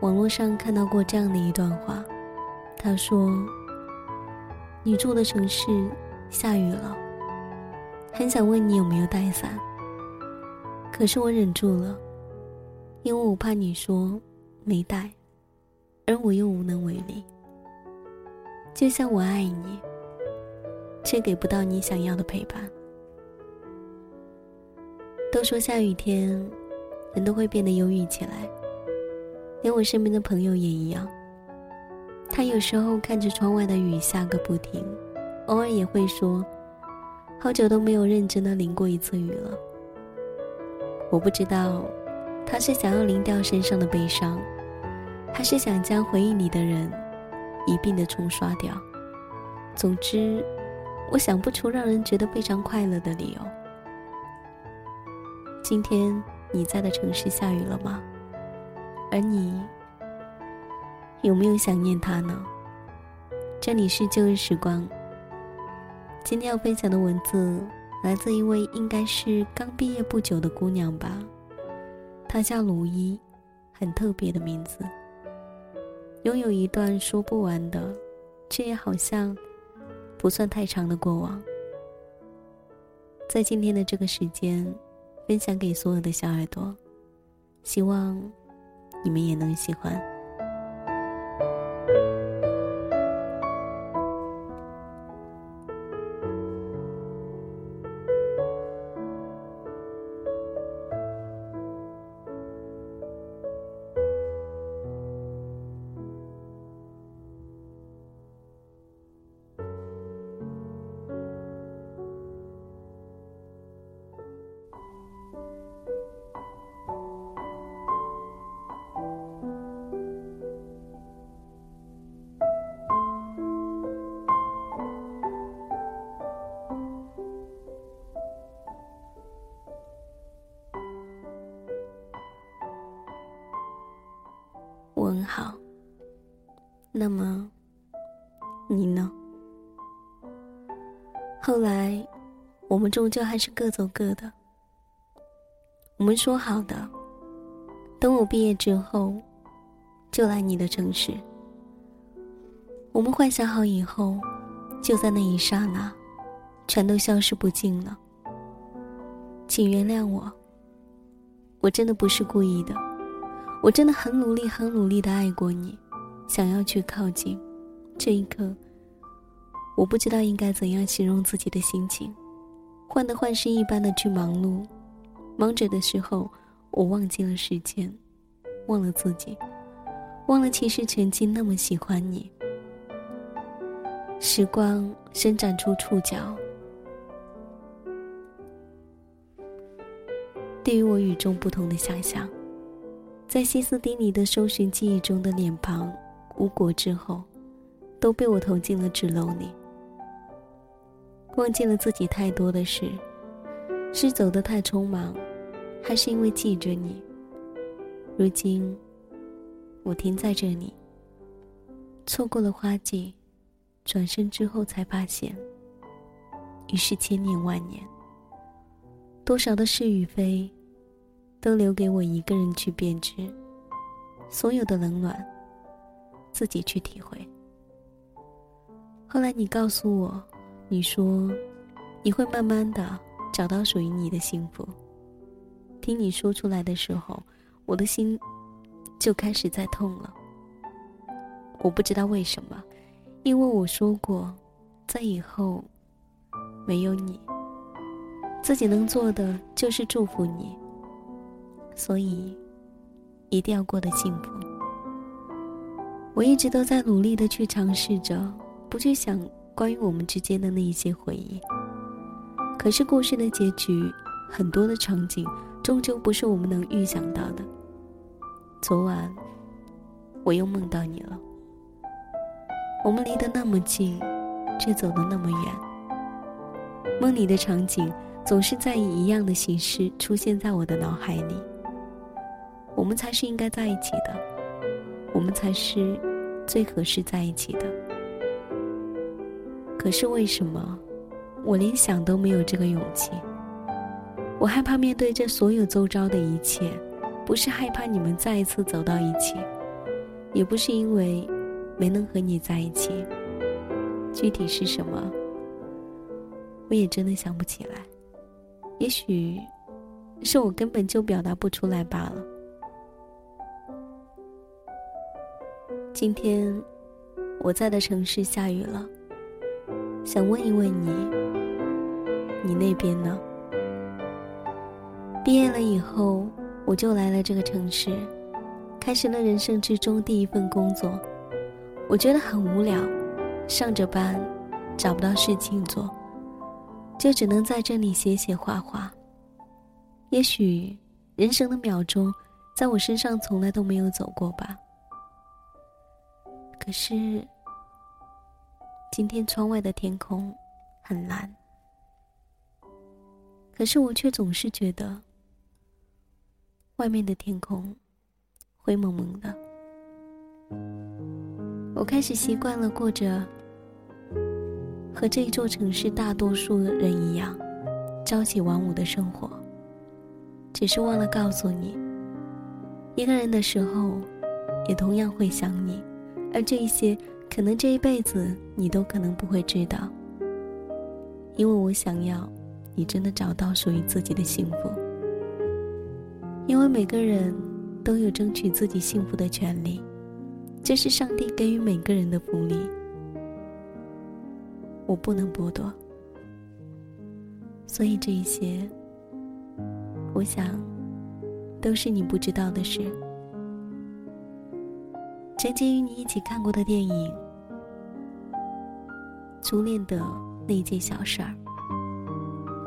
网络上看到过这样的一段话，他说：“你住的城市下雨了，很想问你有没有带伞，可是我忍住了，因为我怕你说没带，而我又无能为力。就像我爱你，却给不到你想要的陪伴。都说下雨天，人都会变得忧郁起来。”连我身边的朋友也一样。他有时候看着窗外的雨下个不停，偶尔也会说：“好久都没有认真的淋过一次雨了。”我不知道，他是想要淋掉身上的悲伤，还是想将回忆里的人一并的冲刷掉。总之，我想不出让人觉得非常快乐的理由。今天你在的城市下雨了吗？而你有没有想念他呢？这里是旧日时光。今天要分享的文字来自一位应该是刚毕业不久的姑娘吧，她叫卢一，很特别的名字。拥有一段说不完的，却也好像不算太长的过往。在今天的这个时间，分享给所有的小耳朵，希望。你们也能喜欢。那么，你呢？后来，我们终究还是各走各的。我们说好的，等我毕业之后，就来你的城市。我们幻想好以后，就在那一刹那，全都消失不尽了。请原谅我，我真的不是故意的。我真的很努力，很努力的爱过你，想要去靠近。这一刻，我不知道应该怎样形容自己的心情，患得患失一般的去忙碌。忙着的时候，我忘记了时间，忘了自己，忘了其实曾经那么喜欢你。时光伸展出触角，对于我与众不同的想象。在歇斯底里的搜寻记忆中的脸庞无果之后，都被我投进了纸篓里。忘记了自己太多的事，是走得太匆忙，还是因为记着你？如今，我停在这里，错过了花季，转身之后才发现，已是千年万年。多少的是与非。都留给我一个人去编织，所有的冷暖，自己去体会。后来你告诉我，你说你会慢慢的找到属于你的幸福。听你说出来的时候，我的心就开始在痛了。我不知道为什么，因为我说过，在以后没有你，自己能做的就是祝福你。所以，一定要过得幸福。我一直都在努力的去尝试着，不去想关于我们之间的那一些回忆。可是故事的结局，很多的场景，终究不是我们能预想到的。昨晚，我又梦到你了。我们离得那么近，却走得那么远。梦里的场景总是在以一样的形式出现在我的脑海里。我们才是应该在一起的，我们才是最合适在一起的。可是为什么我连想都没有这个勇气？我害怕面对这所有周遭的一切，不是害怕你们再一次走到一起，也不是因为没能和你在一起。具体是什么，我也真的想不起来。也许是我根本就表达不出来罢了。今天我在的城市下雨了，想问一问你，你那边呢？毕业了以后，我就来了这个城市，开始了人生之中第一份工作。我觉得很无聊，上着班，找不到事情做，就只能在这里写写画画。也许人生的秒钟，在我身上从来都没有走过吧。可是，今天窗外的天空很蓝。可是我却总是觉得，外面的天空灰蒙蒙的。我开始习惯了过着和这一座城市大多数人一样朝起晚五的生活，只是忘了告诉你，一个人的时候，也同样会想你。而这一些，可能这一辈子你都可能不会知道，因为我想要你真的找到属于自己的幸福。因为每个人都有争取自己幸福的权利，这是上帝给予每个人的福利，我不能剥夺。所以这一些，我想，都是你不知道的事。曾经与你一起看过的电影《初恋的那件小事儿》，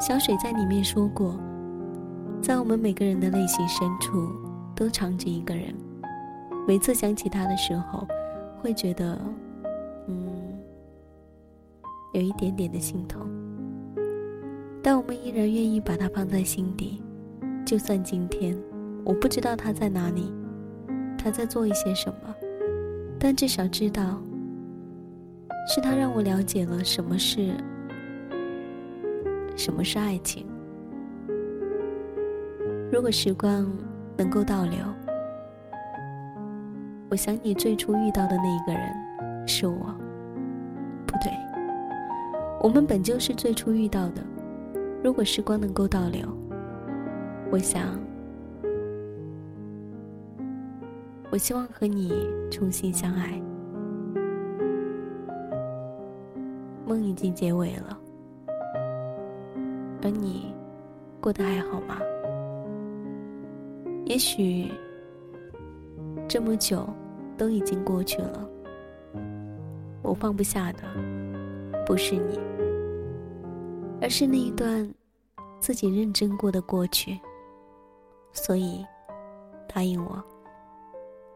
小水在里面说过，在我们每个人的内心深处都藏着一个人，每次想起他的时候，会觉得，嗯，有一点点的心痛。但我们依然愿意把他放在心底，就算今天我不知道他在哪里，他在做一些什么。但至少知道，是他让我了解了什么是什么是爱情。如果时光能够倒流，我想你最初遇到的那一个人是我。不对，我们本就是最初遇到的。如果时光能够倒流，我想。我希望和你重新相爱。梦已经结尾了，而你过得还好吗？也许这么久都已经过去了，我放不下的不是你，而是那一段自己认真过的过去。所以，答应我。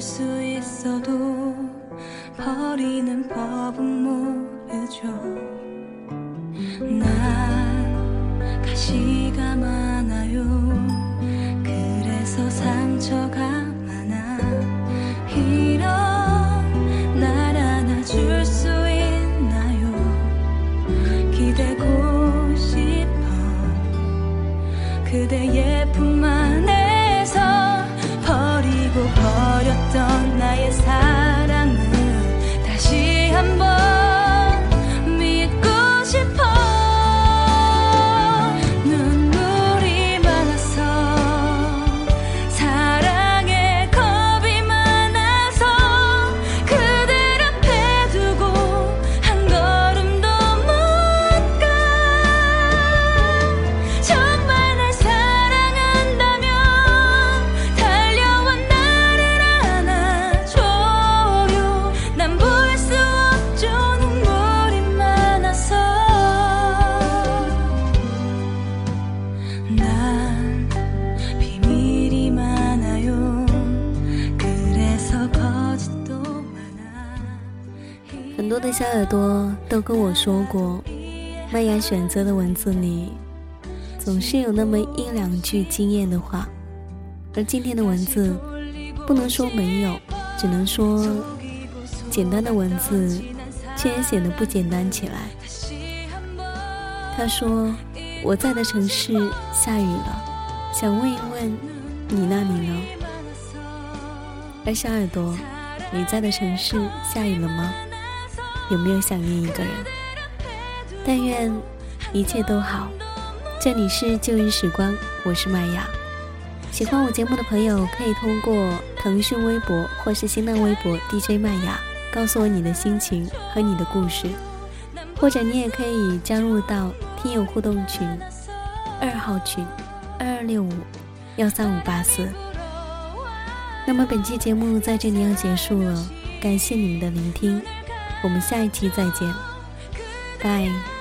수 있어도 버리는 법은 모르죠. 난 가시가 많아요. 그래서 상처가 많아. 이런 날 안아줄 수 있나요? 기대고 싶어. 그대의 품 안에 多的小耳朵都跟我说过，麦芽选择的文字里，总是有那么一两句惊艳的话，而今天的文字，不能说没有，只能说简单的文字，却也显得不简单起来。他说：“我在的城市下雨了，想问一问，你那里呢？”而小耳朵，你在的城市下雨了吗？有没有想念一个人？但愿一切都好。这里是旧日时光，我是麦雅。喜欢我节目的朋友，可以通过腾讯微博或是新浪微博 DJ 麦雅，告诉我你的心情和你的故事。或者你也可以加入到听友互动群二号群二二六五幺三五八四。那么本期节目在这里要结束了，感谢你们的聆听。我们下一期再见，拜。